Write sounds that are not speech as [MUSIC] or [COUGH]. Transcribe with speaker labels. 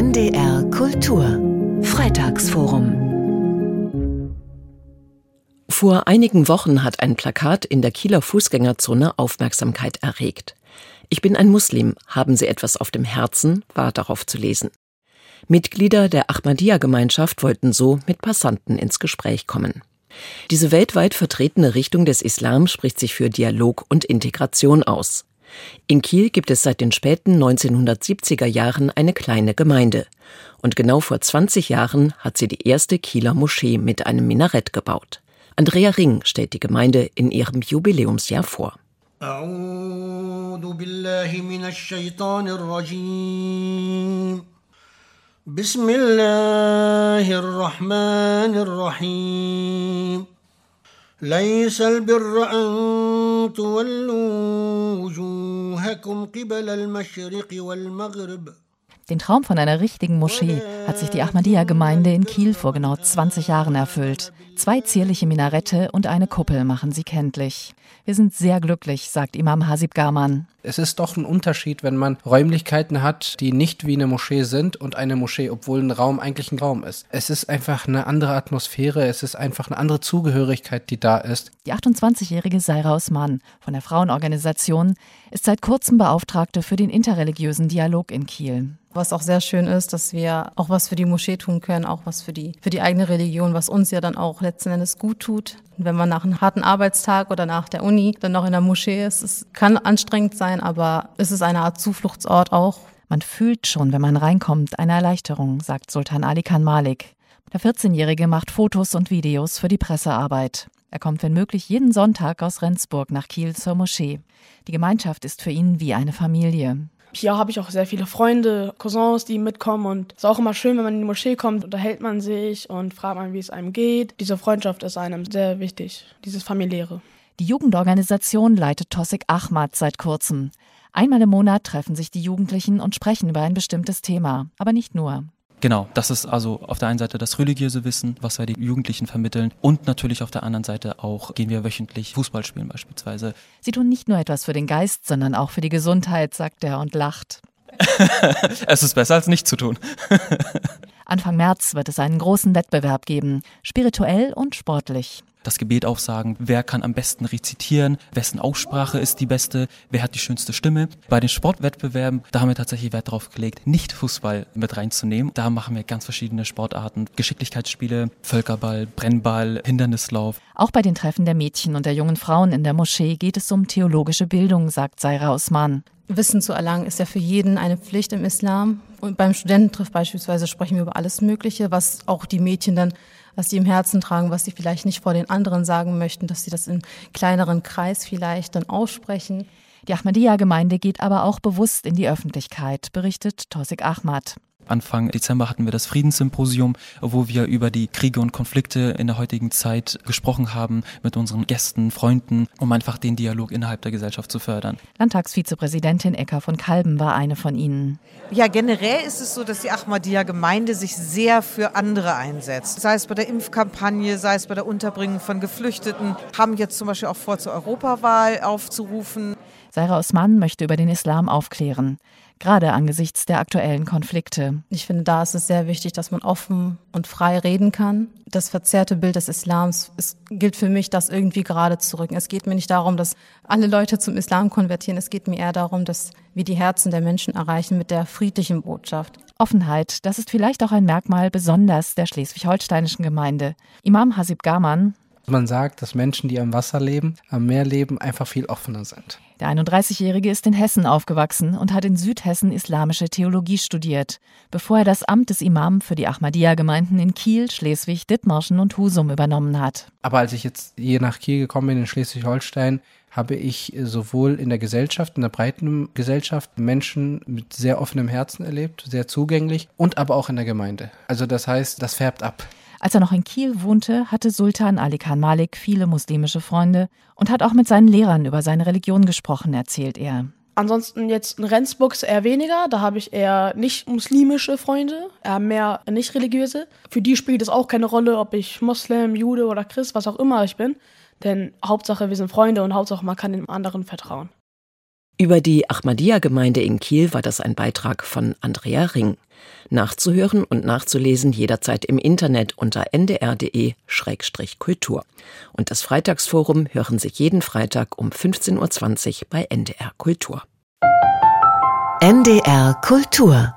Speaker 1: NDR Kultur Freitagsforum
Speaker 2: Vor einigen Wochen hat ein Plakat in der Kieler Fußgängerzone Aufmerksamkeit erregt. Ich bin ein Muslim, haben Sie etwas auf dem Herzen, war darauf zu lesen. Mitglieder der Ahmadiyya-Gemeinschaft wollten so mit Passanten ins Gespräch kommen. Diese weltweit vertretene Richtung des Islam spricht sich für Dialog und Integration aus. In Kiel gibt es seit den späten 1970er Jahren eine kleine Gemeinde. Und genau vor 20 Jahren hat sie die erste Kieler Moschee mit einem Minarett gebaut. Andrea Ring stellt die Gemeinde in ihrem Jubiläumsjahr vor.
Speaker 3: بسم الله الرحمن الرحيم ليس البر أن تولوا وجوهكم قبل المشرق والمغرب.
Speaker 4: Den Traum von einer richtigen Moschee hat sich die Ahmadiyya-Gemeinde in Kiel vor genau 20 Jahren erfüllt. Zwei zierliche Minarette und eine Kuppel machen sie kenntlich. Wir sind sehr glücklich, sagt Imam Hasib Garman.
Speaker 5: Es ist doch ein Unterschied, wenn man Räumlichkeiten hat, die nicht wie eine Moschee sind und eine Moschee, obwohl ein Raum eigentlich ein Raum ist. Es ist einfach eine andere Atmosphäre, es ist einfach eine andere Zugehörigkeit, die da ist.
Speaker 4: Die 28-jährige Saira Osman von der Frauenorganisation ist seit kurzem Beauftragte für den interreligiösen Dialog in Kiel.
Speaker 6: Was auch sehr schön ist, dass wir auch was für die Moschee tun können, auch was für die, für die eigene Religion, was uns ja dann auch letzten Endes gut tut. Wenn man nach einem harten Arbeitstag oder nach der Uni dann noch in der Moschee ist, es kann anstrengend sein, aber es ist eine Art Zufluchtsort auch.
Speaker 4: Man fühlt schon, wenn man reinkommt, eine Erleichterung, sagt Sultan Ali Khan Malik. Der 14-Jährige macht Fotos und Videos für die Pressearbeit. Er kommt, wenn möglich, jeden Sonntag aus Rendsburg nach Kiel zur Moschee. Die Gemeinschaft ist für ihn wie eine Familie.
Speaker 7: Hier habe ich auch sehr viele Freunde, Cousins, die mitkommen und es ist auch immer schön, wenn man in die Moschee kommt, unterhält man sich und fragt man, wie es einem geht. Diese Freundschaft ist einem sehr wichtig, dieses familiäre.
Speaker 4: Die Jugendorganisation leitet Tossik Ahmad seit kurzem. Einmal im Monat treffen sich die Jugendlichen und sprechen über ein bestimmtes Thema, aber nicht nur.
Speaker 8: Genau, das ist also auf der einen Seite das religiöse Wissen, was wir die Jugendlichen vermitteln und natürlich auf der anderen Seite auch gehen wir wöchentlich Fußball spielen beispielsweise.
Speaker 4: Sie tun nicht nur etwas für den Geist, sondern auch für die Gesundheit, sagt er und lacht. [LAUGHS]
Speaker 8: es ist besser als nicht zu tun.
Speaker 4: Anfang März wird es einen großen Wettbewerb geben, spirituell und sportlich
Speaker 8: das Gebet aufsagen, wer kann am besten rezitieren, wessen Aussprache ist die beste, wer hat die schönste Stimme. Bei den Sportwettbewerben, da haben wir tatsächlich Wert darauf gelegt, nicht Fußball mit reinzunehmen. Da machen wir ganz verschiedene Sportarten, Geschicklichkeitsspiele, Völkerball, Brennball, Hindernislauf.
Speaker 4: Auch bei den Treffen der Mädchen und der jungen Frauen in der Moschee geht es um theologische Bildung, sagt Saira Osman.
Speaker 6: Wissen zu erlangen ist ja für jeden eine Pflicht im Islam. Und beim Studententreff beispielsweise sprechen wir über alles Mögliche, was auch die Mädchen dann was sie im Herzen tragen, was sie vielleicht nicht vor den anderen sagen möchten, dass sie das im kleineren Kreis vielleicht dann aussprechen.
Speaker 4: Die Ahmadiyya-Gemeinde geht aber auch bewusst in die Öffentlichkeit, berichtet Tosik Ahmad.
Speaker 8: Anfang Dezember hatten wir das Friedenssymposium, wo wir über die Kriege und Konflikte in der heutigen Zeit gesprochen haben mit unseren Gästen, Freunden, um einfach den Dialog innerhalb der Gesellschaft zu fördern.
Speaker 4: Landtagsvizepräsidentin Ecker von Kalben war eine von ihnen.
Speaker 9: Ja, generell ist es so, dass die Ahmadiyya-Gemeinde sich sehr für andere einsetzt. Sei es bei der Impfkampagne, sei es bei der Unterbringung von Geflüchteten, haben jetzt zum Beispiel auch vor, zur Europawahl aufzurufen.
Speaker 4: Saira Osman möchte über den Islam aufklären gerade angesichts der aktuellen Konflikte.
Speaker 6: Ich finde, da ist es sehr wichtig, dass man offen und frei reden kann. Das verzerrte Bild des Islams, es gilt für mich, das irgendwie gerade zu rücken. Es geht mir nicht darum, dass alle Leute zum Islam konvertieren. Es geht mir eher darum, dass wir die Herzen der Menschen erreichen mit der friedlichen Botschaft.
Speaker 4: Offenheit, das ist vielleicht auch ein Merkmal besonders der schleswig-holsteinischen Gemeinde. Imam Hasib Garman
Speaker 5: man sagt, dass Menschen, die am Wasser leben, am Meer leben, einfach viel offener sind.
Speaker 4: Der 31-Jährige ist in Hessen aufgewachsen und hat in Südhessen islamische Theologie studiert, bevor er das Amt des Imam für die Ahmadiyya-Gemeinden in Kiel, Schleswig, Dithmarschen und Husum übernommen hat.
Speaker 5: Aber als ich jetzt hier nach Kiel gekommen bin, in Schleswig-Holstein, habe ich sowohl in der Gesellschaft, in der breiten Gesellschaft Menschen mit sehr offenem Herzen erlebt, sehr zugänglich und aber auch in der Gemeinde. Also das heißt, das färbt ab.
Speaker 4: Als er noch in Kiel wohnte, hatte Sultan Ali Khan Malik viele muslimische Freunde und hat auch mit seinen Lehrern über seine Religion gesprochen, erzählt er.
Speaker 7: Ansonsten jetzt in Rendsburg eher weniger. Da habe ich eher nicht muslimische Freunde, eher mehr nicht religiöse. Für die spielt es auch keine Rolle, ob ich Moslem, Jude oder Christ, was auch immer ich bin. Denn Hauptsache, wir sind Freunde und Hauptsache, man kann dem anderen vertrauen.
Speaker 2: Über die Ahmadiyya-Gemeinde in Kiel war das ein Beitrag von Andrea Ring. Nachzuhören und nachzulesen jederzeit im Internet unter ndr.de-kultur. Und das Freitagsforum hören Sie jeden Freitag um 15.20 Uhr bei NDR Kultur.
Speaker 1: NDR Kultur